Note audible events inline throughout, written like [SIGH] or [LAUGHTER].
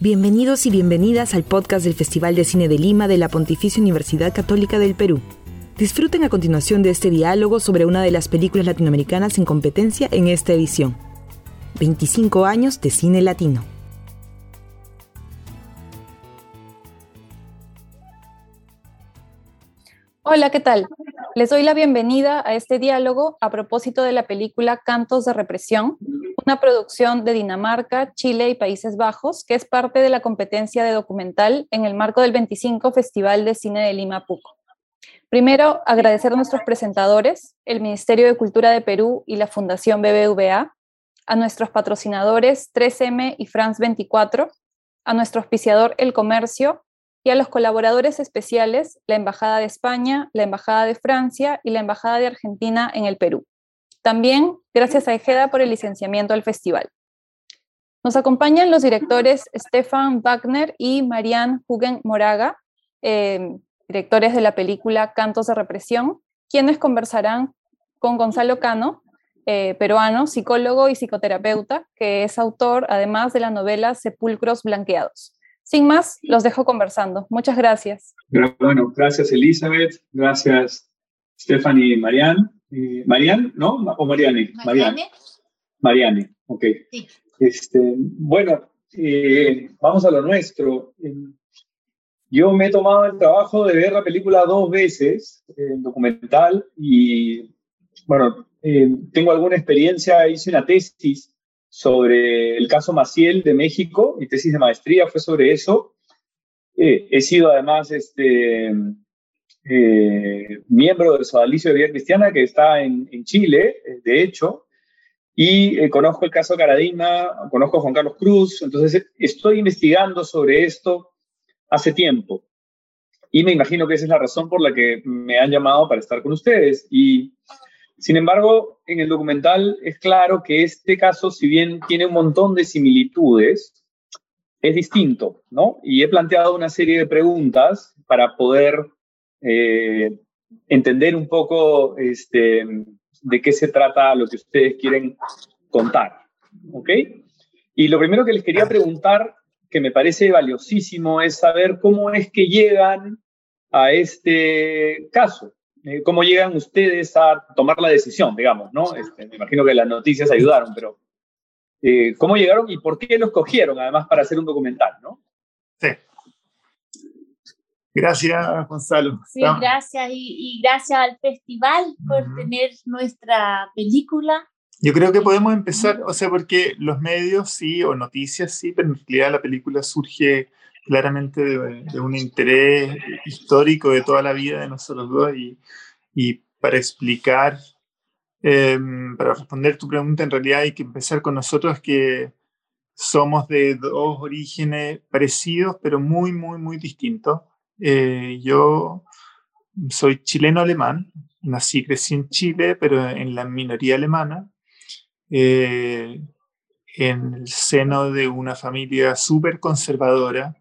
Bienvenidos y bienvenidas al podcast del Festival de Cine de Lima de la Pontificia Universidad Católica del Perú. Disfruten a continuación de este diálogo sobre una de las películas latinoamericanas en competencia en esta edición. 25 años de cine latino. Hola, ¿qué tal? Les doy la bienvenida a este diálogo a propósito de la película Cantos de Represión, una producción de Dinamarca, Chile y Países Bajos, que es parte de la competencia de documental en el marco del 25 Festival de Cine de Lima Puco. Primero, agradecer a nuestros presentadores, el Ministerio de Cultura de Perú y la Fundación BBVA, a nuestros patrocinadores 3M y France 24, a nuestro auspiciador El Comercio y a los colaboradores especiales, la Embajada de España, la Embajada de Francia y la Embajada de Argentina en el Perú. También gracias a Ejeda por el licenciamiento al festival. Nos acompañan los directores Stefan Wagner y Marianne Hugen Moraga, eh, directores de la película Cantos de Represión, quienes conversarán con Gonzalo Cano, eh, peruano, psicólogo y psicoterapeuta, que es autor además de la novela Sepulcros Blanqueados. Sin más, los dejo conversando. Muchas gracias. Bueno, gracias Elizabeth, gracias Stephanie y Marianne. Eh, Marianne, ¿no? ¿O Mariane? Mariane. Mariane, ok. Sí. Este, bueno, eh, vamos a lo nuestro. Yo me he tomado el trabajo de ver la película dos veces, en documental, y bueno, eh, tengo alguna experiencia, hice una tesis sobre el caso Maciel de México, mi tesis de maestría fue sobre eso. Eh, he sido además este, eh, miembro del Sodalicio de Vida Cristiana que está en, Chile, eh, de hecho, y conozco el caso Caradima, conozco a Juan Carlos Cruz, entonces estoy investigando sobre esto hace tiempo. Y me imagino que esa es la razón por la que me han llamado para estar con ustedes. Y sin embargo, en el documental es claro que este caso, si bien tiene un montón de similitudes, es distinto, ¿no? Y he planteado una serie de preguntas para poder eh, entender un poco este, de qué se trata lo que ustedes quieren contar, ¿ok? Y lo primero que les quería preguntar, que me parece valiosísimo, es saber cómo es que llegan a este caso, eh, cómo llegan ustedes a tomar la decisión, digamos, ¿no? Este, me imagino que las noticias ayudaron, pero eh, ¿cómo llegaron y por qué los cogieron, además, para hacer un documental, ¿no? Sí. Gracias, Gonzalo. Sí, gracias y, y, gracias al festival por uh -huh. tener nuestra película. Yo creo que podemos empezar, o sea, porque los medios sí, o noticias sí, pero en realidad la película surge claramente de, un interés histórico de toda la vida de nosotros dos y, y para explicar, eh, para responder tu pregunta, en realidad hay que empezar con nosotros que somos de dos orígenes parecidos, pero muy, muy, muy distintos. Eh, yo soy chileno-alemán, nací, crecí en Chile, pero en la minoría alemana. Eh, en el seno de una familia súper conservadora,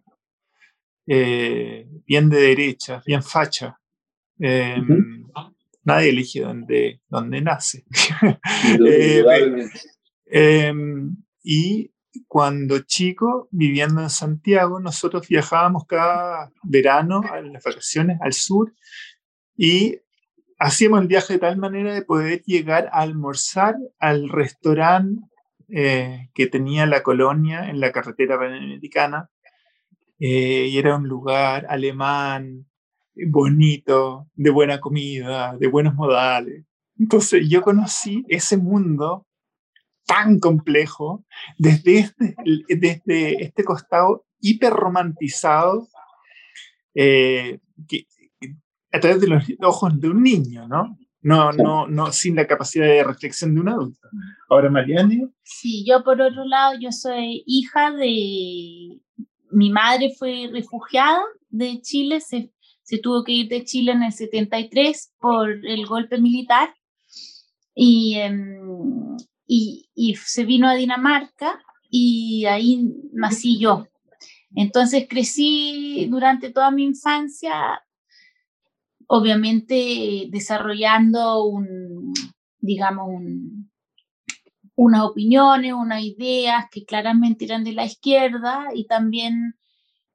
eh, bien de derecha, bien facha. Eh, uh -huh. Nadie elige dónde, dónde nace. [LAUGHS] eh, y cuando chico, viviendo en Santiago, nosotros viajábamos cada verano a las vacaciones al sur y hacíamos el viaje de tal manera de poder llegar a almorzar al restaurante eh, que tenía la colonia en la carretera panamericana, eh, y era un lugar alemán, bonito, de buena comida, de buenos modales. Entonces yo conocí ese mundo tan complejo desde este, desde este costado hiper romantizado eh, que, a través de los ojos de un niño, ¿no? No, no, no, sin la capacidad de reflexión de un adulto. Ahora, Mariane. Sí, yo por otro lado, yo soy hija de mi madre fue refugiada de Chile, se, tuvo que ir de Chile en el 73 por el golpe militar um, y, y, se vino a Dinamarca y ahí nací yo. Entonces crecí durante toda mi infancia, obviamente desarrollando un, digamos, un, unas opiniones, unas ideas que claramente eran de la izquierda y también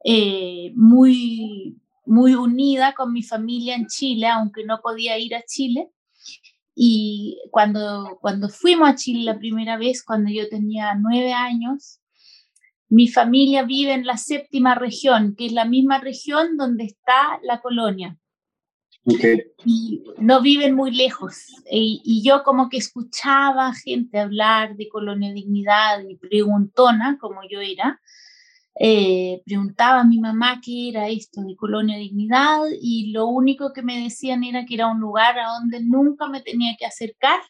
eh, muy, muy unida con mi familia en Chile, aunque no podía ir a Chile. Y cuando, cuando fuimos a Chile la primera vez, cuando yo tenía nueve años, mi familia vive en la séptima región, que es la misma región donde está la colonia. Y no viven muy lejos. Y, y, yo como que escuchaba gente hablar de colonia dignidad y preguntona, como yo era, eh, preguntaba a mi mamá qué era esto de Colonia Dignidad y lo único que me decían era que era un lugar a donde nunca me tenía que acercar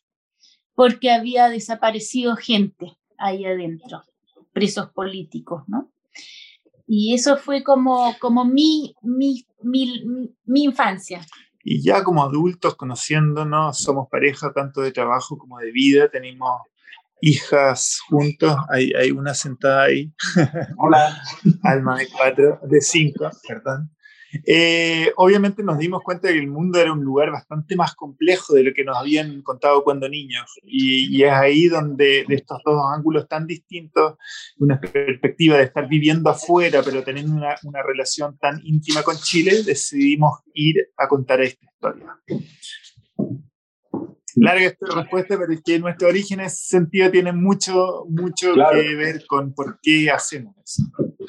porque había desaparecido gente ahí adentro, presos políticos, ¿no? Y eso fue como, como mi, mi, mi, mi infancia. Y ya como adultos, conociéndonos, somos pareja tanto de trabajo como de vida, tenemos hijas juntos, hay, hay una sentada ahí. Hola. [LAUGHS] Alma de cuatro, de cinco, perdón. Eh, obviamente nos dimos cuenta de que el mundo era un lugar bastante más complejo de lo que nos habían contado cuando niños. Y, y es ahí donde de estos dos ángulos tan distintos, una perspectiva de estar viviendo afuera, pero teniendo una, una relación tan íntima con Chile, decidimos ir a contar esta historia larga esta respuesta, pero es que nuestro origen en ese sentido tiene mucho, mucho que ver con por qué hacemos eso.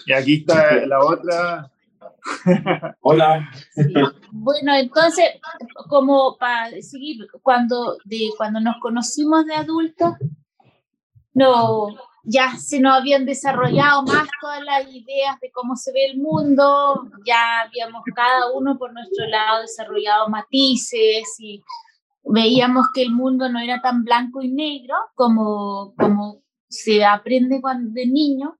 Y aquí está la otra. [LAUGHS] Hola. Bueno, entonces, como para seguir, cuando, de, cuando nos conocimos de adultos, no, ya se nos habían desarrollado más todas las ideas de cómo se ve el mundo, ya habíamos cada uno por nuestro lado desarrollado matices y veíamos que el mundo no era tan blanco y negro como, como se aprende cuando de niño.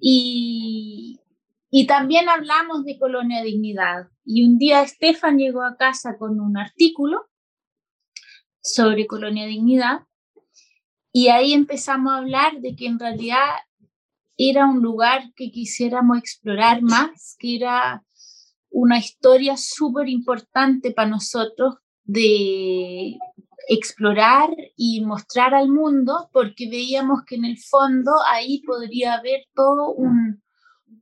Y, y también hablamos de Colonia Dignidad. Y un día Estefan llegó a casa con un artículo sobre Colonia Dignidad. Y ahí empezamos a hablar de que en realidad era un lugar que quisiéramos explorar más, que era una historia súper importante para nosotros de explorar y mostrar al mundo, porque veíamos que en el fondo ahí podría haber todo un,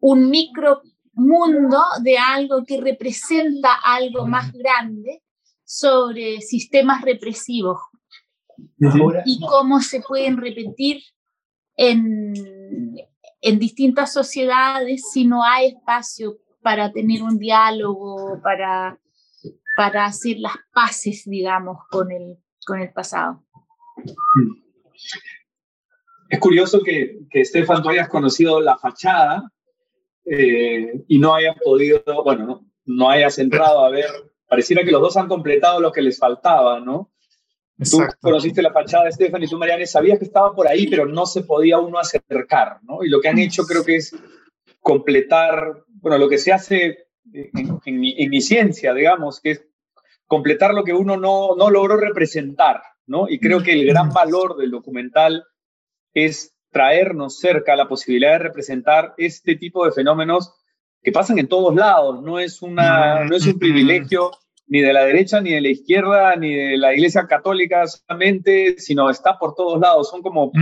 un micro mundo de algo que representa algo más grande sobre sistemas represivos. Y cómo se pueden repetir en, en distintas sociedades si no hay espacio para tener un diálogo, para para hacer las paces, digamos, con el, con el pasado. Es curioso que, que Estefan, tú hayas conocido la fachada eh, y no hayas podido, bueno, no, no hayas entrado a ver, pareciera que los dos han completado lo que les faltaba, ¿no? Exacto. Tú conociste la fachada, Estefan, y tú, Mariane, sabías que estaba por ahí, pero no se podía uno acercar, ¿no? Y lo que han hecho creo que es completar, bueno, lo que se hace en, mi, ciencia, digamos, que es completar lo que uno no, no logró representar, ¿no? Y creo que el gran valor del documental es traernos cerca la posibilidad de representar este tipo de fenómenos que pasan en todos lados, no es, una, no es un privilegio ni de la derecha, ni de la izquierda, ni de la iglesia católica solamente, sino está por todos lados, son como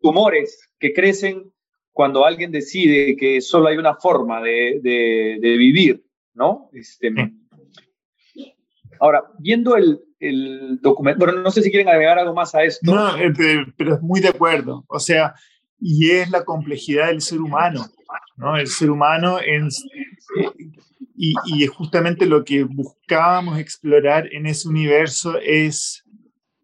tumores que crecen cuando alguien decide que solo hay una forma de, de, vivir, ¿no? Este, Ahora, viendo el, el documento, bueno, no sé si quieren agregar algo más a esto. No, eh, pero muy de acuerdo. O sea, y es la complejidad del ser humano, ¿no? El ser humano en, y, y justamente lo que buscábamos explorar en ese universo es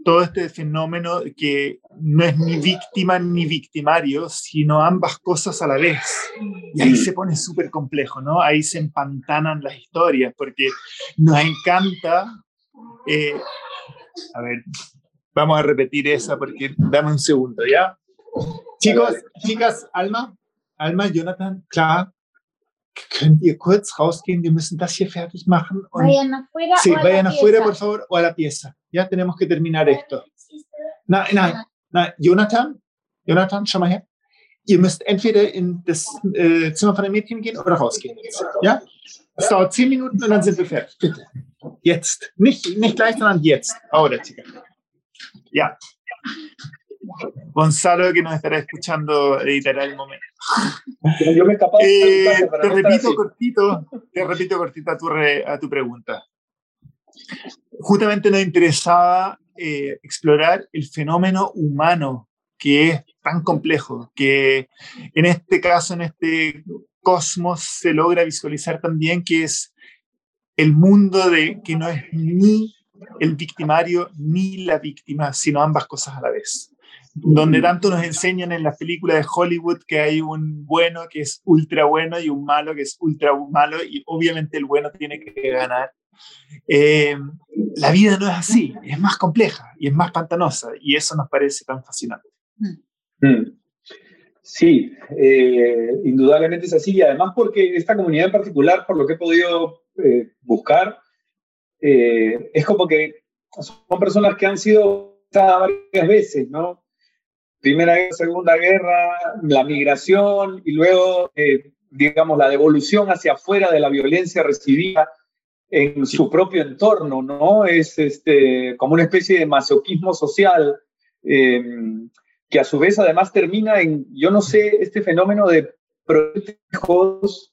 todo este fenómeno que no es ni víctima ni victimario, sino ambas cosas a la vez. Y ahí se pone súper complejo, ¿no? Ahí se empantanan las historias, porque nos encanta... Eh, a ver, vamos a repetir esa porque dame un segundo, ¿ya? Chicos, chicas, Alma, Alma, Jonathan, klar, könnt ihr kurz rausgehen, wir müssen das hier fertig machen. Und vayan afuera. Sí, vayan afuera, por favor, o a la pieza. Ya tenemos que terminar esto. Nein, nein, nein, Jonathan, Jonathan, schau mal her. Ihr müsst entweder in das äh, Zimmer von den Mädchen gehen oder rausgehen. Ja? Es dauert zehn Minuten und dann sind wir fertig. Bitte. Jetzt. Nicht, nicht gleich, sondern jetzt. Ahora, chica. Ja. Gonzalo, que nos estará escuchando, editará el momento. Yo me eh, te repito cortito, te repito cortito a tu, a tu pregunta. Justamente nos interesaba eh, explorar el fenómeno humano que es tan complejo, que en este caso, en este cosmos, se logra visualizar también que es el mundo de que no es ni el victimario ni la víctima, sino ambas cosas a la vez. Donde tanto nos enseñan en las películas de Hollywood que hay un bueno que es ultra bueno y un malo que es ultra malo y obviamente el bueno tiene que ganar. Eh, la vida no es así, es más compleja y es más pantanosa y eso nos parece tan fascinante. Mm. Sí, eh, indudablemente es así y además porque esta comunidad en particular, por lo que he podido eh, buscar, eh, es como que son personas que han sido varias veces, ¿no? Primera guerra, Segunda Guerra, la migración y luego, eh, digamos, la devolución hacia afuera de la violencia recibida en su propio entorno, ¿no? Es este, como una especie de masoquismo social eh, que a su vez además termina en, yo no sé, este fenómeno de protejos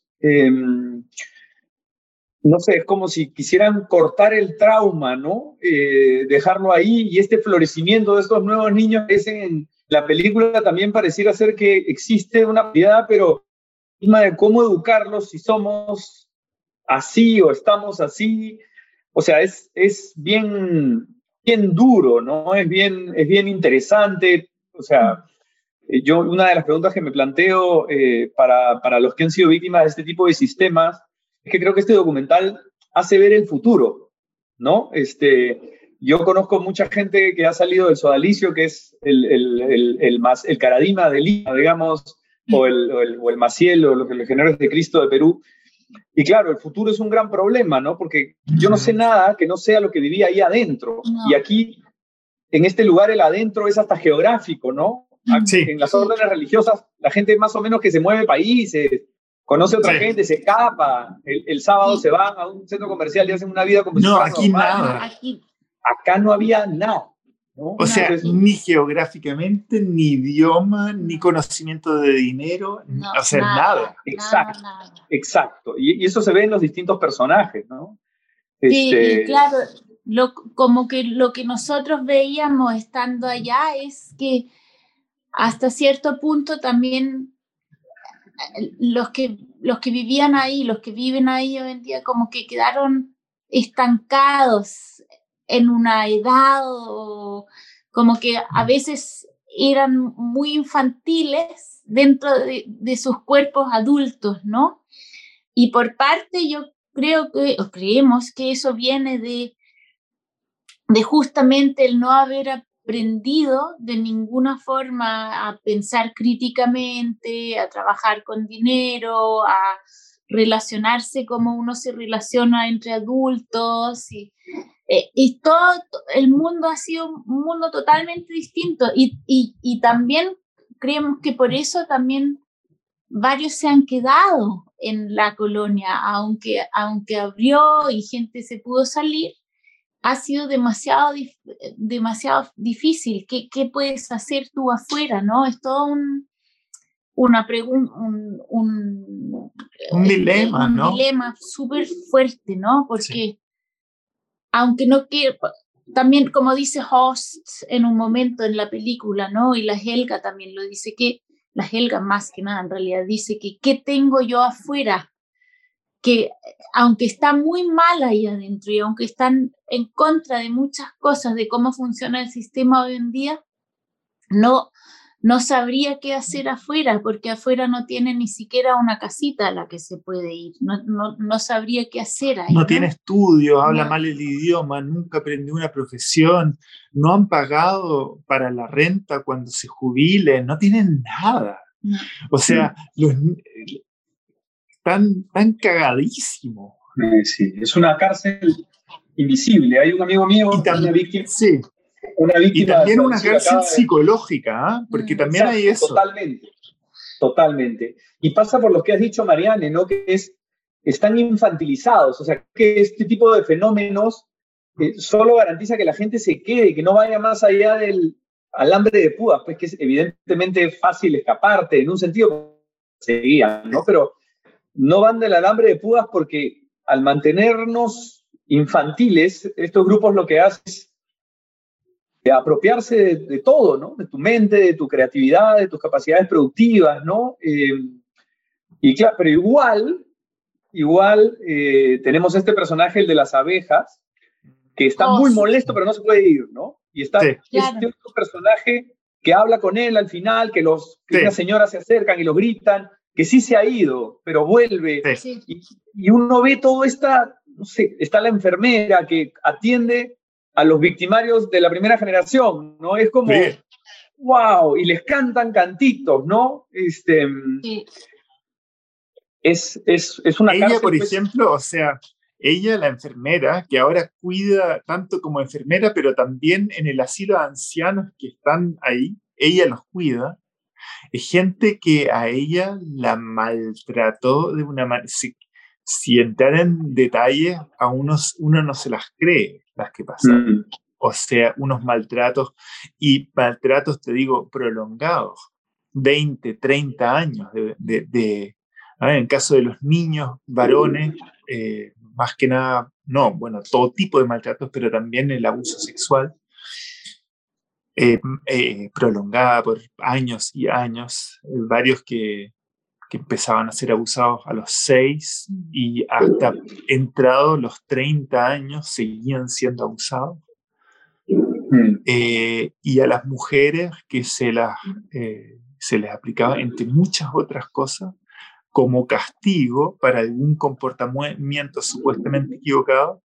no sé, es como si quisieran cortar el trauma, ¿no? Eh, dejarlo ahí y este florecimiento de estos nuevos niños que en la película también pareciera ser que existe una habilidad, pero de cómo educarlos si somos así o estamos así. O sea, es, es bien, bien duro, ¿no? Es bien, es bien interesante. O sea, eh, yo una de las preguntas que me planteo eh, para, para los que han sido víctimas de este tipo de sistemas es que creo que este documental hace ver el futuro, ¿no? Este, yo conozco mucha gente que ha salido del sodalicio, que es el, el, el, más, el Caradima de Lima, digamos, o el, o el, Maciel, o lo que legionarios de Cristo de Perú. Y claro, el futuro es un gran problema, ¿no? Porque yo no sé nada que no sea lo que vivía ahí adentro. Y aquí, en este lugar, el adentro es hasta geográfico, ¿no? Sí. En las órdenes religiosas, la gente más o menos que se mueve países, conoce a otra gente, se escapa, el, sábado se van a un centro comercial y hacen una vida como No, aquí nada. Acá no había nada. O sea, ni geográficamente, ni idioma, ni conocimiento de dinero, no, o sea, nada. Exacto, exacto. Y, eso se ve en los distintos personajes, ¿no? Sí, este, claro, lo, como que lo que nosotros veíamos estando allá es que hasta cierto punto también los que, los que vivían ahí, los que viven ahí hoy en día, como que quedaron estancados en una edad o como que a veces eran muy infantiles dentro de, sus cuerpos adultos, ¿no? Y por parte yo creo que, o creemos que eso viene de, de justamente el no haber aprendido de ninguna forma a pensar críticamente, a trabajar con dinero, a relacionarse como uno se relaciona entre adultos y, eh, y todo el mundo ha sido un mundo totalmente distinto. Y, y, y también creemos que por eso también varios se han quedado en la colonia, aunque, aunque abrió y gente se pudo salir, ha sido demasiado, demasiado difícil. ¿Qué, ¿Qué, puedes hacer tú afuera? ¿no? Es todo un, una pregunta, un, un, un, dilema, un dilema súper fuerte, ¿no? Porque aunque no quiero, también como dice Host en un momento en la película, ¿no? Y la Helga también lo dice, que la Helga más que nada en realidad dice que, ¿qué tengo yo afuera? Que aunque está muy mal ahí adentro y aunque están en contra de muchas cosas de cómo funciona el sistema hoy en día, no, no sabría qué hacer afuera, porque afuera no tiene ni siquiera una casita a la que se puede ir, no, no, no sabría qué hacer ahí. No, tiene estudios, habla mal el idioma, nunca aprendió una profesión, no han pagado para la renta cuando se jubilen, no tienen nada. O sea, los, tan, tan cagadísimo. sí, es una cárcel invisible. Hay un amigo mío, y también, una víctima. Sí. Una víctima y también una cárcel psicológica, ¿ah? porque mm, también hay eso. Totalmente, totalmente. Y pasa por lo que has dicho, Mariane, ¿no? Que es, están infantilizados, o sea, que este tipo de fenómenos eh, solo garantiza que la gente se quede, que no vaya más allá del, alambre de púas, pues que es evidentemente fácil escaparte, en un sentido seguían, ¿no? Pero no van del alambre de púas porque al mantenernos infantiles, estos grupos lo que hacen es apropiarse de, todo, ¿no? De tu mente, de tu creatividad, de tus capacidades productivas, ¿no? Eh, y claro, pero igual, igual eh, tenemos este personaje, el de las abejas, que está muy oh, molesto, pero no se puede ir, ¿no? Y está este otro personaje que habla con él al final, que los que señoras se acercan y lo gritan, que sí se ha ido, pero vuelve. Y, y, uno ve todo esta, no sé, está la enfermera que atiende a los victimarios de la primera generación, ¿no? Es como, wow, y les cantan cantitos, ¿no? Este, es, es, es, una Ella, por pues ejemplo, o sea, ella, la enfermera, que ahora cuida tanto como enfermera, pero también en el asilo de ancianos que están ahí, ella los cuida, gente que a ella la maltrató de una manera... Si, si entrar en detalle, a unos, uno no se las cree las que pasaron. Mm. O sea, unos maltratos y maltratos, te digo, prolongados. 20, 30 años de... de, en caso de los niños, varones, eh, más que nada, no, bueno, todo tipo de maltratos, pero también el abuso sexual. Eh, eh, prolongada por años y años, varios que, que, empezaban a ser abusados a los 6 y hasta entrado los 30 años seguían siendo abusados. Mm. Eh, y a las mujeres que se, las, se les aplicaba, entre muchas otras cosas, como castigo para algún comportamiento supuestamente equivocado,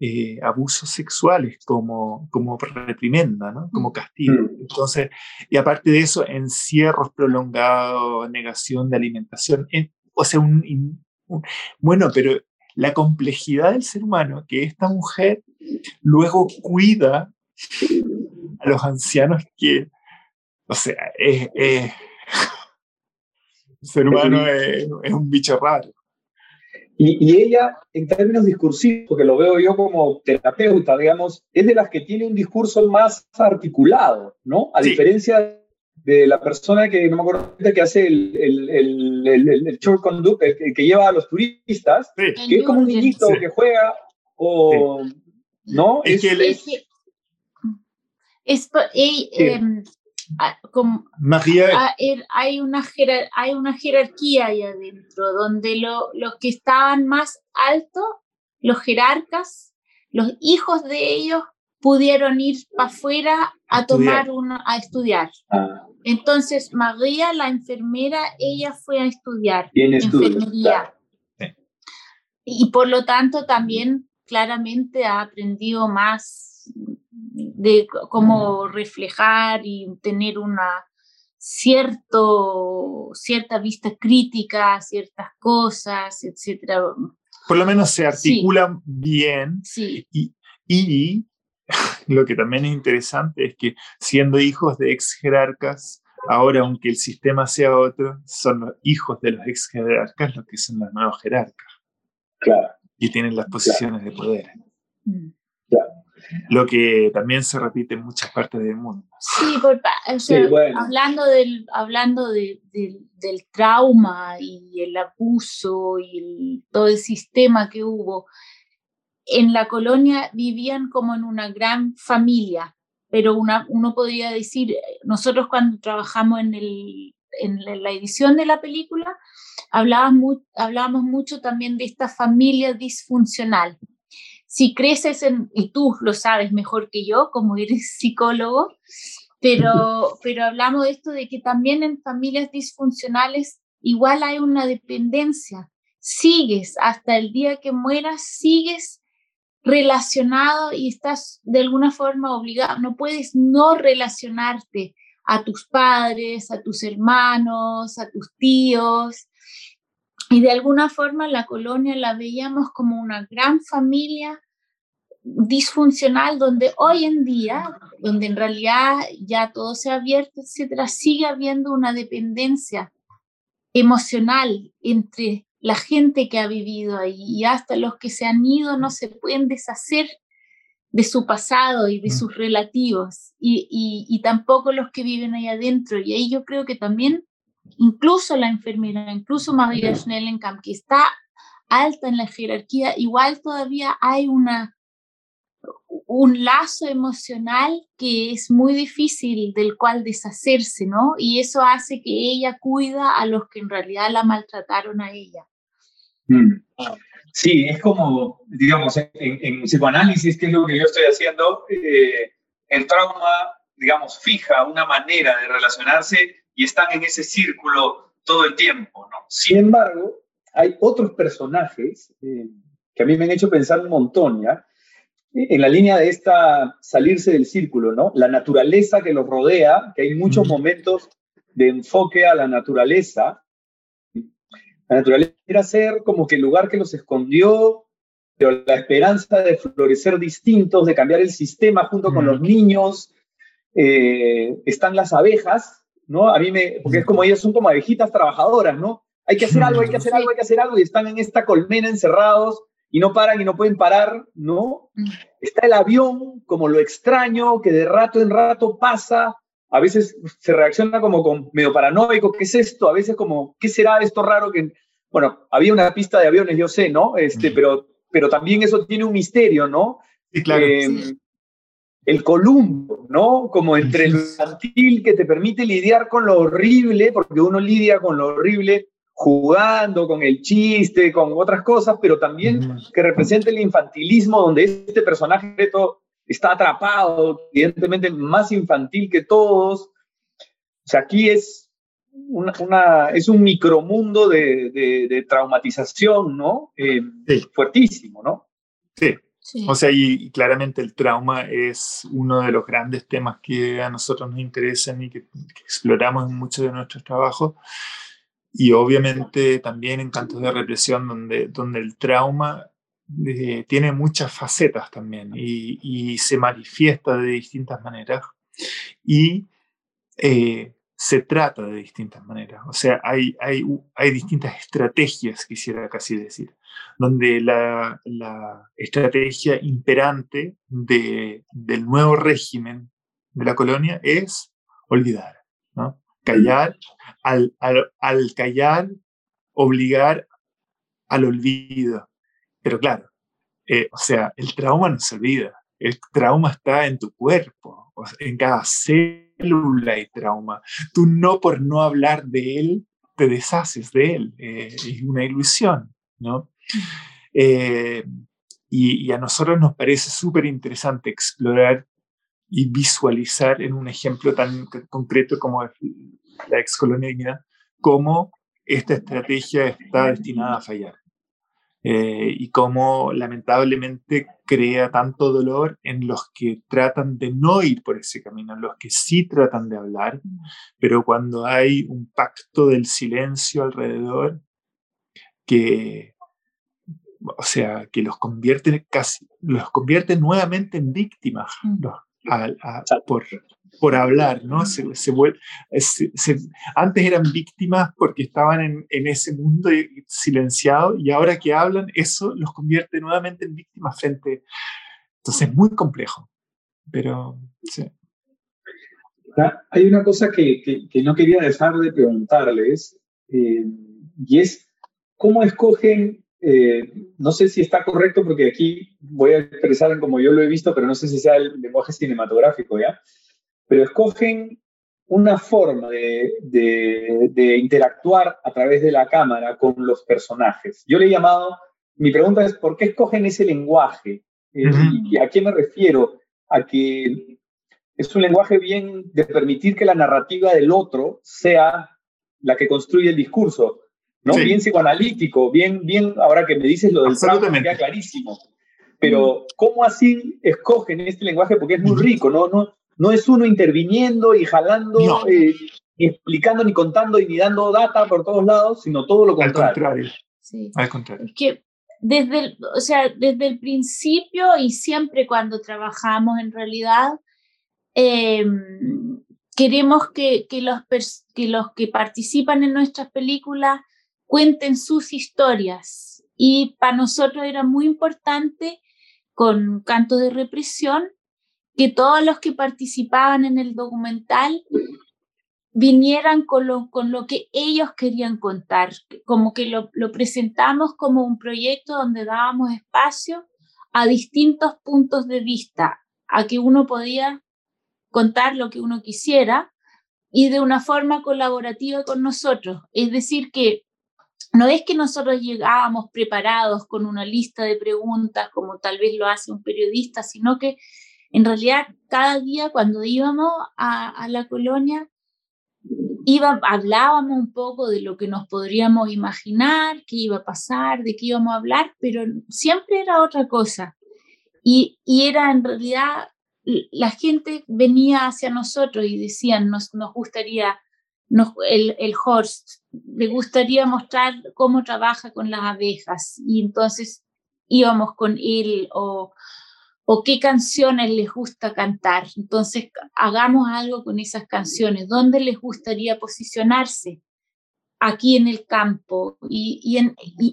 eh, abusos sexuales como, como reprimenda, ¿no? como castigo. Mm. Entonces, y aparte de eso, encierros prolongados, negación de alimentación, o sea, un, bueno, pero la complejidad del ser humano, que esta mujer luego cuida a los ancianos que, o sea, es, [LAUGHS] el ser humano es, es un bicho raro. Y, ella, en términos discursivos, porque lo veo yo como terapeuta, digamos, es de las que tiene un discurso más articulado, ¿no? A diferencia de la persona que, no me acuerdo, que hace el, el, el, el, short conduct, el, que lleva a los turistas, que es como un niñito que juega, o, ¿no? Es, que es, es, Ah, er, hay, una hay una jerarquía ahí adentro, donde los que estaban más altos, los jerarcas, los hijos de ellos pudieron ir para afuera a, tomar una, a estudiar. Ah. Entonces, María, la enfermera, ella fue a estudiar enfermería. Y por lo tanto, también claramente ha aprendido más de cómo reflejar y tener una cierto, cierta vista crítica a ciertas cosas, etc. Por lo menos se articulan bien sí. y, y [LAUGHS] lo que también es interesante es que siendo hijos de ex jerarcas, ahora aunque el sistema sea otro, son los hijos de los ex jerarcas los que son los nuevos jerarcas. Claro. Y tienen las posiciones de poder. Mm. Claro lo que también se repite en muchas partes del mundo. Sí, hablando, del, hablando del trauma y el abuso y todo el sistema que hubo, en la colonia vivían como en una gran familia, pero una, uno podría decir, nosotros cuando trabajamos en, el, en la edición de la película, hablábamos, hablábamos mucho también de esta familia disfuncional si creces en, y tú lo sabes mejor que yo, como eres [LAUGHS] psicólogo, pero, [LAUGHS] pero hablamos de esto de que también en familias disfuncionales igual hay una dependencia. Sigues hasta el día que mueras, sigues relacionado y estás de alguna forma obligado, no puedes no relacionarte a tus padres, a tus hermanos, a tus tíos, y de alguna forma la colonia la veíamos como una gran familia disfuncional donde hoy en día, donde en realidad ya todo se ha abierto, etcétera, sigue habiendo una dependencia emocional entre la gente que ha vivido ahí y hasta los que se han ido no se pueden deshacer de su pasado y de mm. sus relativos, y, y, tampoco los que viven ahí adentro. Y ahí yo creo que también, incluso la enfermera, incluso María Schnellenkamp, que está alta en la jerarquía, igual todavía hay una, un lazo emocional que es muy difícil del cual deshacerse, ¿no? Y eso hace que ella cuida a los que en realidad la maltrataron a ella. Mm. Sí, es como, digamos, en, psicoanálisis, que es lo que yo estoy haciendo, eh, el trauma, digamos, fija una manera de relacionarse y están en ese círculo todo el tiempo, ¿no? Sin embargo, hay otros personajes eh, que a mí me han hecho pensar un montón, ¿ya? En la línea de esta salirse del círculo, ¿no? La naturaleza que los rodea, que hay muchos momentos de enfoque a la naturaleza, la naturaleza era ser como que el lugar que los escondió, pero la esperanza de florecer distintos, de cambiar el sistema junto con los niños. Eh, están las abejas, ¿no? A mí me, porque es como ellas son como abejitas trabajadoras, ¿no? Hay que hacer algo, hay que hacer algo, hay que hacer algo, y están en esta colmena encerrados y no paran y no pueden parar, ¿no? Está el avión como lo extraño que de rato en rato pasa, a veces se reacciona como con medio paranoico, ¿qué es esto? A veces como, ¿qué será esto raro que... Bueno, había una pista de aviones, yo sé, ¿no? Este, pero, pero también eso tiene un misterio, ¿no? Sí, claro. Em, el columbo, ¿no? Como entre lo infantil que te permite lidiar con lo horrible, porque uno lidia con lo horrible jugando, con el chiste, con otras cosas, pero también que representa el infantilismo donde este personaje está atrapado, evidentemente más infantil que todos. O sea, aquí es, una, es un micromundo de, de, traumatización, ¿no? Eh, fuertísimo, ¿no? Sí. O sea, y, claramente el trauma es uno de los grandes temas que a nosotros nos interesan y que, exploramos en muchos de nuestros trabajos. Y obviamente también en Cantos de Represión, donde, donde el trauma eh, tiene muchas facetas también y, se manifiesta de distintas maneras y eh, se trata de distintas maneras. O sea, hay, hay, hay distintas estrategias, quisiera casi decir, donde la, la estrategia imperante de, del nuevo régimen de la colonia es olvidar, ¿no? callar, al, al, al callar, obligar al olvido, pero claro, eh, o sea, el trauma no se olvida, el trauma está en tu cuerpo, en cada célula hay trauma. Tú no por no hablar de él, te deshaces de él, eh, es una ilusión, ¿no? Eh, y, y, a nosotros nos parece súper interesante explorar y visualizar en un ejemplo tan concreto como la excolonialidad, cómo esta estrategia está destinada a fallar. Eh, y cómo lamentablemente crea tanto dolor en los que tratan de no ir por ese camino, en los que sí tratan de hablar, pero cuando hay un pacto del silencio alrededor que, o sea, que los convierte casi, los convierte nuevamente en víctimas, por, por hablar, ¿no? Se, se, antes eran víctimas porque estaban en, en, ese mundo silenciado y ahora que hablan, eso los convierte nuevamente en víctimas frente. Entonces es muy complejo, pero sí. Hay una cosa que, que, no quería dejar de preguntarles eh, y es cómo escogen, eh, no sé si está correcto porque aquí voy a expresar como yo lo he visto, pero no sé si sea el lenguaje cinematográfico, ¿ya? Pero escogen una forma de, interactuar a través de la cámara con los personajes. Yo le he llamado, mi pregunta es, ¿por qué escogen ese lenguaje? Eh, ¿Y a qué me refiero? A que es un lenguaje bien de permitir que la narrativa del otro sea la que construye el discurso, ¿no? Bien psicoanalítico, bien, bien, ahora que me dices lo del trauma, queda clarísimo. Pero, ¿cómo así escogen este lenguaje? Porque es muy rico, ¿no? no no es uno interviniendo y jalando, eh, ni explicando, ni contando, y ni dando data por todos lados, sino todo lo contrario. Al contrario. Sí. Al contrario. Es que desde el, o sea, desde el principio y siempre cuando trabajamos en realidad, em, queremos que, que, los, que los que participan en nuestras películas cuenten sus historias. Y para nosotros era muy importante con cantos de represión, que todos los que participaban en el documental vinieran con lo, con lo que ellos querían contar, como que lo, lo presentamos como un proyecto donde dábamos espacio a distintos puntos de vista, a que uno podía contar lo que uno quisiera y de una forma colaborativa con nosotros. Es decir, que no es que nosotros llegábamos preparados con una lista de preguntas como tal vez lo hace un periodista, sino que en realidad cada día cuando íbamos a, la colonia, iba, hablábamos un poco de lo que nos podríamos imaginar, qué iba a pasar, de qué íbamos a hablar, pero siempre era otra cosa. Y, era en realidad la gente venía hacia nosotros y decían, nos, nos gustaría, el, el Horst, le gustaría mostrar cómo trabaja con las abejas. Y entonces íbamos con él o, o qué canciones les gusta cantar. Entonces hagamos algo con esas canciones. ¿Dónde les gustaría posicionarse? Aquí en el campo. Y,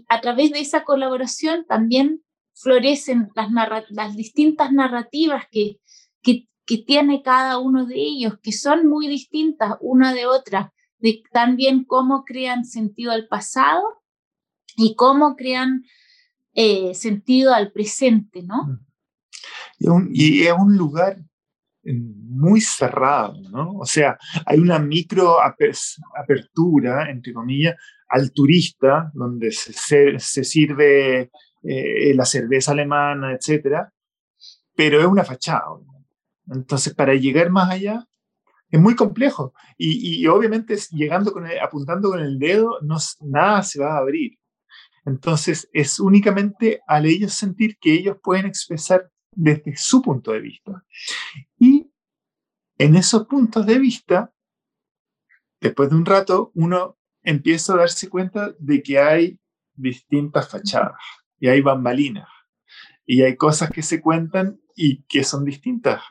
a través de esa colaboración también florecen las, las distintas narrativas que, tiene cada uno de ellos, que son muy distintas una de otra, de también cómo crean sentido al pasado y cómo crean eh, sentido al presente, ¿no? Y, es un lugar muy cerrado, ¿no? O sea, hay una micro apertura, entre comillas, al turista, donde se, se, sirve eh, la cerveza alemana, etcétera, pero es una fachada. Entonces, para llegar más allá, es muy complejo. Y, obviamente, llegando con apuntando con el dedo, no, nada se va a abrir. Entonces, es únicamente al ellos sentir que ellos pueden expresar desde su punto de vista. Y en esos puntos de vista, después de un rato, uno empieza a darse cuenta de que hay distintas fachadas y hay bambalinas y hay cosas que se cuentan y que son distintas.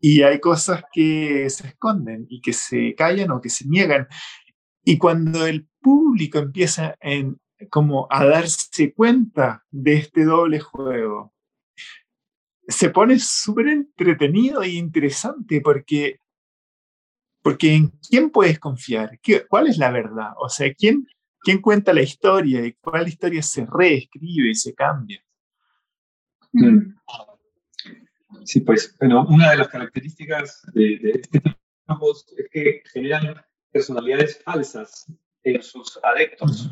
Y hay cosas que se esconden y que se callan o que se niegan. Y cuando el público empieza en, como a darse cuenta de este doble juego, se pone súper entretenido e interesante porque, porque ¿en quién puedes confiar? ¿Qué, ¿Cuál es la verdad? O sea, ¿quién, ¿quién cuenta la historia y cuál historia se reescribe y se cambia? Mm. Sí, pues, bueno, una de las características de, este tipo es que generan personalidades falsas en sus adeptos,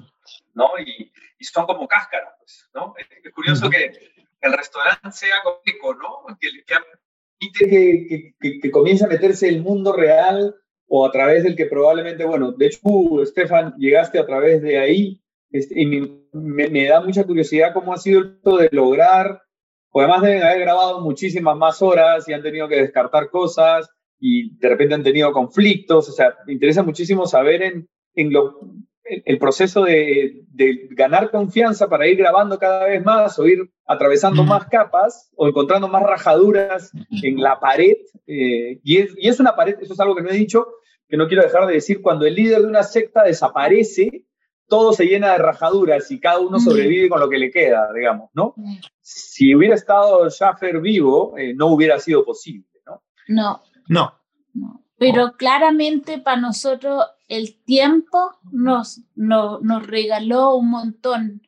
¿no? Y, son como cáscaras, pues, ¿no? Es, curioso que el restaurante sea eco, ¿no? Que, que, que, que, comience a meterse el mundo real o a través del que probablemente, bueno, de hecho, uh, Estefan, llegaste a través de ahí, este, y me, da mucha curiosidad cómo ha sido esto de lograr pues además deben haber grabado muchísimas más horas y han tenido que descartar cosas y de repente han tenido conflictos. O sea, me interesa muchísimo saber en, en lo, el proceso de, de, ganar confianza para ir grabando cada vez más o ir atravesando más capas o encontrando más rajaduras en la pared. Eh, y, es, y es una pared, eso es algo que no he dicho, que no quiero dejar de decir, cuando el líder de una secta desaparece, todo se llena de rajaduras y cada uno sobrevive con lo que le queda, digamos, ¿no? Si hubiera estado Schaffer vivo, eh, no hubiera sido posible, ¿no? No. No. Pero claramente para nosotros el tiempo nos, nos regaló un montón.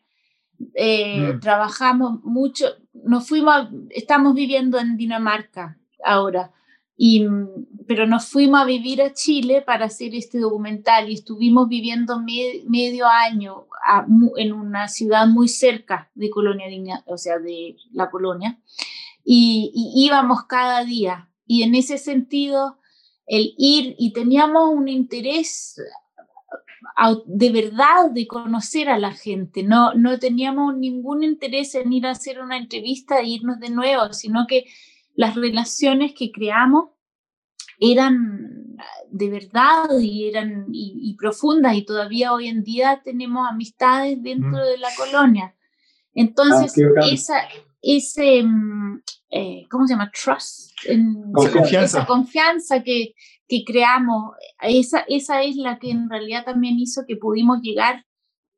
Eh, mm. Trabajamos mucho, nos fuimos, estamos viviendo en Dinamarca ahora y, pero nos fuimos a vivir a Chile para hacer este documental y estuvimos viviendo medio año en una ciudad muy cerca de Colonia o sea, de la colonia, y, íbamos cada día. Y en ese sentido, el ir y teníamos un interés de verdad de conocer a la gente. No, no teníamos ningún interés en ir a hacer una entrevista e irnos de nuevo, sino que las relaciones que creamos eran de verdad y eran y, profundas y todavía hoy en día tenemos amistades dentro de la colonia. Entonces, ah, esa, ese, mm, eh, ¿cómo se llama? Trust, confianza. esa confianza que, que creamos, esa, esa es la que en realidad también hizo que pudimos llegar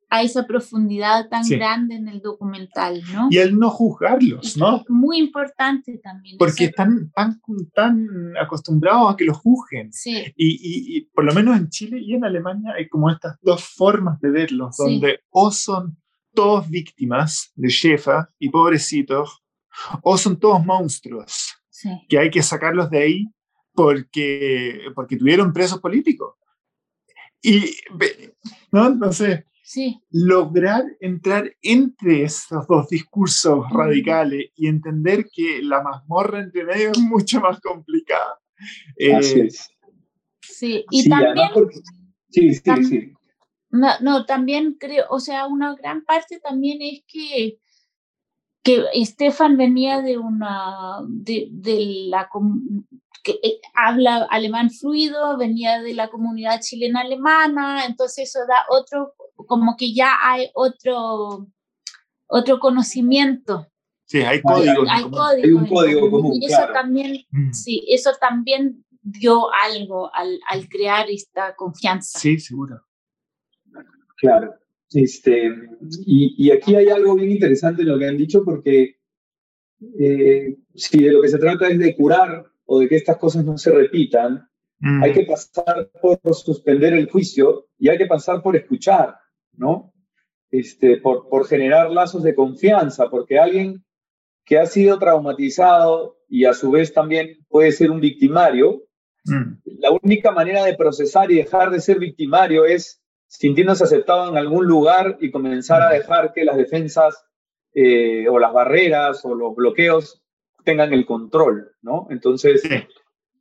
a esa profundidad tan grande en el documental, ¿no? Y el no juzgarlos, ¿no? Muy importante también. Porque están tan, tan acostumbrados a que los juzguen. Sí. Y, y, por lo menos en Chile y en Alemania hay como estas dos formas de verlos, donde o son todos víctimas de Shefa y pobrecitos, o son todos monstruos, sí. que hay que sacarlos de ahí porque, porque tuvieron presos políticos. Y, ¿no? Entonces, sí. lograr entrar entre esos dos discursos radicales y entender que la mazmorra entre medio es mucho más complicada. Eh, sí, y también... Sí, sí, sí. No, no, también creo, o sea, una gran parte también es que, que Estefan venía de una, de, de la, que eh, habla alemán fluido, venía de la comunidad chilena alemana, entonces eso da otro, como que ya hay otro, otro conocimiento. Sí, hay códigos. Hay, hay un código común. Y eso también, Mm. sí, eso también dio algo al, al crear esta confianza. Sí, seguro. Claro. Este, y, y, aquí hay algo bien interesante en lo que han dicho, porque eh, si de lo que se trata es de curar o de que estas cosas no se repitan, Mm. hay que pasar por suspender el juicio y hay que pasar por escuchar, ¿no? Este, por, por generar lazos de confianza, porque alguien que ha sido traumatizado y a su vez también puede ser un victimario, Mm. la única manera de procesar y dejar de ser victimario es sintiéndose aceptado en algún lugar y comenzar a dejar que las defensas eh, o las barreras o los bloqueos tengan el control, ¿no? Entonces,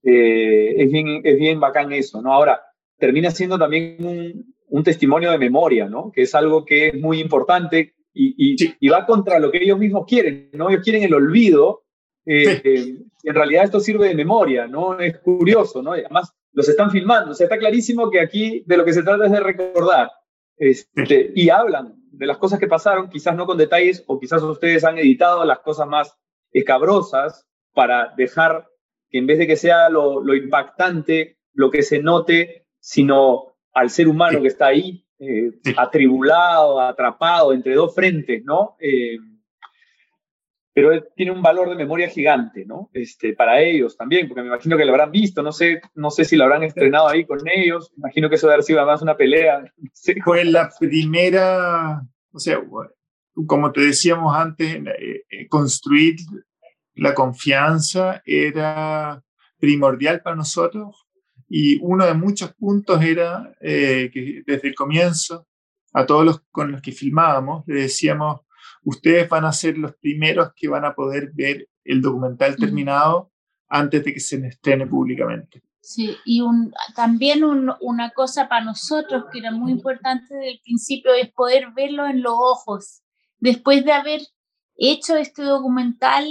eh, es, bien, es bien bacán eso, ¿no? Ahora, termina siendo también un, un testimonio de memoria, ¿no? Que es algo que es muy importante y, y, Sí. y va contra lo que ellos mismos quieren, ¿no? Ellos quieren el olvido. eh, Sí. eh, en realidad esto sirve de memoria, ¿no? Es curioso, ¿no? Además, los están filmando, o sea, está clarísimo que aquí de lo que se trata es de recordar. Este, y hablan de las cosas que pasaron, quizás no con detalles, o quizás ustedes han editado las cosas más escabrosas para dejar que en vez de que sea lo, lo impactante, lo que se note, sino al ser humano que está ahí, eh, atribulado, atrapado entre dos frentes, ¿no? Eh, pero tiene un valor de memoria gigante, ¿no? Este, para ellos también, porque me imagino que lo habrán visto, no sé, no sé si lo habrán estrenado ahí con ellos, imagino que eso debe haber sido además una pelea. [LAUGHS] Fue la primera, o sea, como te decíamos antes, eh, eh, construir la confianza era primordial para nosotros y uno de muchos puntos era eh, que desde el comienzo a todos los con los que filmábamos le decíamos ustedes van a ser los primeros que van a poder ver el documental terminado antes de que se estrene públicamente. Sí, y un, también un, una cosa para nosotros que era muy importante desde el principio es poder verlo en los ojos. Después de haber hecho este documental,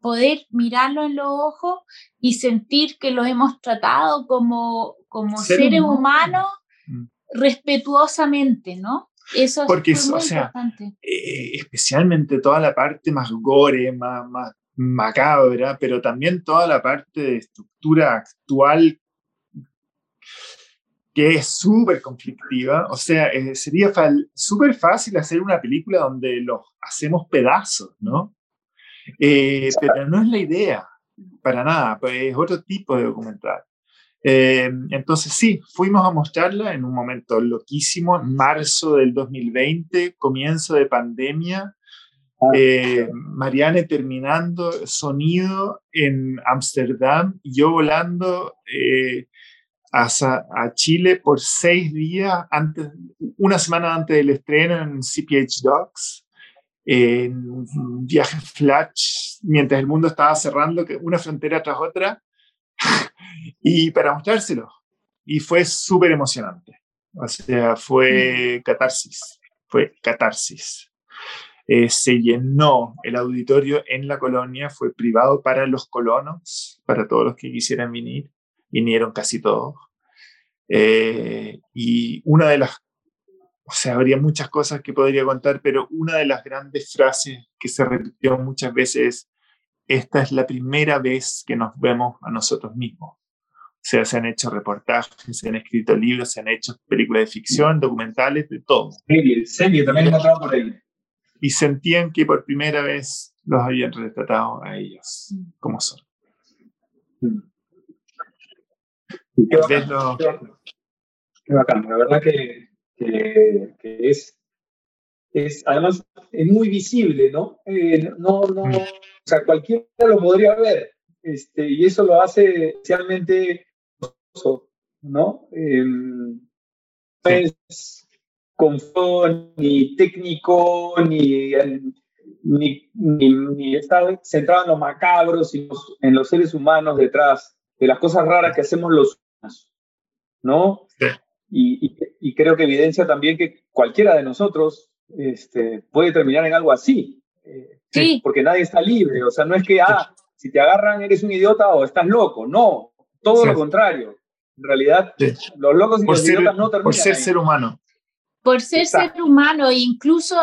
poder mirarlo en los ojos y sentir que lo hemos tratado como, como Ser seres humano. humanos Mm. respetuosamente, ¿no? Eso Porque, muy o sea, importante. eh, especialmente toda la parte más gore, más, más macabra, pero también toda la parte de estructura actual que es súper conflictiva. O sea, eh, sería súper fácil hacer una película donde los hacemos pedazos, ¿no? Eh, pero no es la idea, para nada, pues es otro tipo de documental. Eh, entonces sí, fuimos a mostrarla en un momento loquísimo, en marzo del 2020, comienzo de pandemia, eh, Mariane terminando sonido en Ámsterdam, yo volando eh, a, a, Chile por seis días, antes, una semana antes del estreno en CPH Docs, en un viaje flash, mientras el mundo estaba cerrando una frontera tras otra, [LAUGHS] y para mostrárselo. Y fue súper emocionante. O sea, fue catarsis, fue catarsis. Eh, se llenó el auditorio en la colonia, fue privado para los colonos, para todos los que quisieran venir, vinieron casi todos. Eh, y una de las, o sea, habría muchas cosas que podría contar, pero una de las grandes frases que se repitió muchas veces es, esta es la primera vez que nos vemos a nosotros mismos. O sea, se han hecho reportajes, se han escrito libros, se han hecho películas de ficción, documentales, de todo. Series, series también encontrado por ahí. Y sentían que por primera vez los habían retratado a ellos como son. Mm. Qué bacán, lo... qué bacán, La verdad que, que, que es, es, además, es muy visible, ¿no? Eh, no, no, mm. o sea, cualquiera lo podría ver, este, y eso lo hace especialmente ¿no? Eh, no es confort, ni técnico, ni, ni, ni, está centrado en lo macabro, sino en los seres humanos detrás de las cosas raras que hacemos los humanos, ¿no? Y, y, creo que evidencia también que cualquiera de nosotros este, puede terminar en algo así. Eh, sí. Porque nadie está libre. O sea, no es que, ah, si te agarran eres un idiota o estás loco. No, todo lo contrario. En realidad, los locos y los idiotas no terminan. Por ser ser humano. Por ser ser humano, e incluso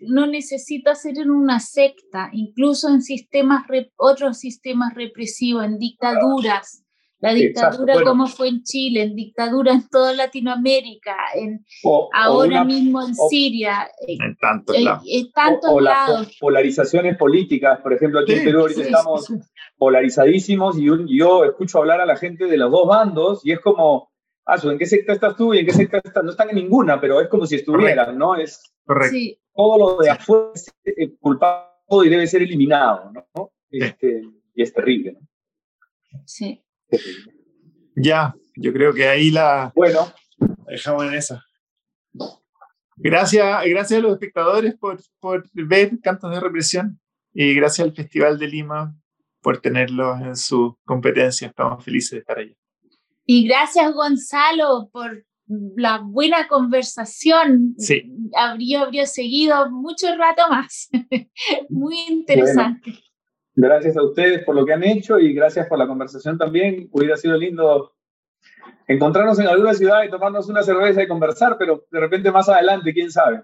no necesita ser en una secta, incluso en sistemas, otros sistemas represivos, en dictaduras. La dictadura como fue en Chile, en dictadura en toda Latinoamérica, en, ahora mismo en Siria. Eh, en tantos eh, lados. En tantos o, lados. las polarizaciones políticas, por ejemplo, aquí en Perú ahorita estamos polarizadísimos y yo escucho hablar a la gente de los dos bandos y es como, ah, ¿en qué secta estás tú y en qué secta estás? No están en ninguna, pero es como si estuvieran, ¿no? Es Correcto. todo lo de afuera es eh, culpable y debe ser eliminado, ¿no? Este, y es terrible, ¿no? Sí. Ya, yo creo que ahí la bueno. dejamos en esa. Gracias, gracias a los espectadores por, por ver Cantos de Represión y gracias al Festival de Lima por tenerlos en su competencia. Estamos felices de estar allí. Y gracias Gonzalo por la buena conversación. Sí. Habría, habría seguido mucho rato más. [LAUGHS] Muy interesante. Gracias a ustedes por lo que han hecho y gracias por la conversación también. Hubiera sido lindo encontrarnos en alguna ciudad y tomarnos una cerveza y conversar, pero de repente más adelante, quién sabe.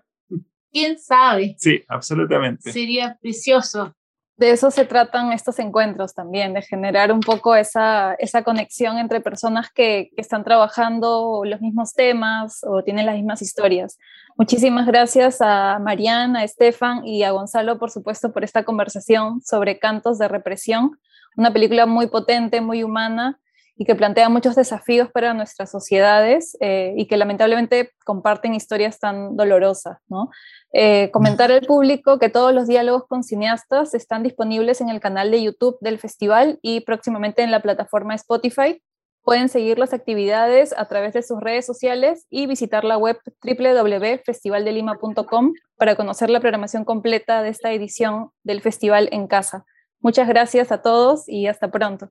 ¿Quién sabe? Sí, absolutamente. Sería precioso de eso se tratan estos encuentros también, de generar un poco esa, esa conexión entre personas que, que, están trabajando los mismos temas o tienen las mismas historias. Muchísimas gracias a Mariana, a Estefan y a Gonzalo, por supuesto, por esta conversación sobre Cantos de Represión, una película muy potente, muy humana y que plantea muchos desafíos para nuestras sociedades eh, y que lamentablemente comparten historias tan dolorosas. ¿no? Eh, comentar al público que todos los diálogos con cineastas están disponibles en el canal de YouTube del festival y próximamente en la plataforma Spotify. Pueden seguir las actividades a través de sus redes sociales y visitar la web www.festivaldelima.com para conocer la programación completa de esta edición del festival en casa. Muchas gracias a todos y hasta pronto.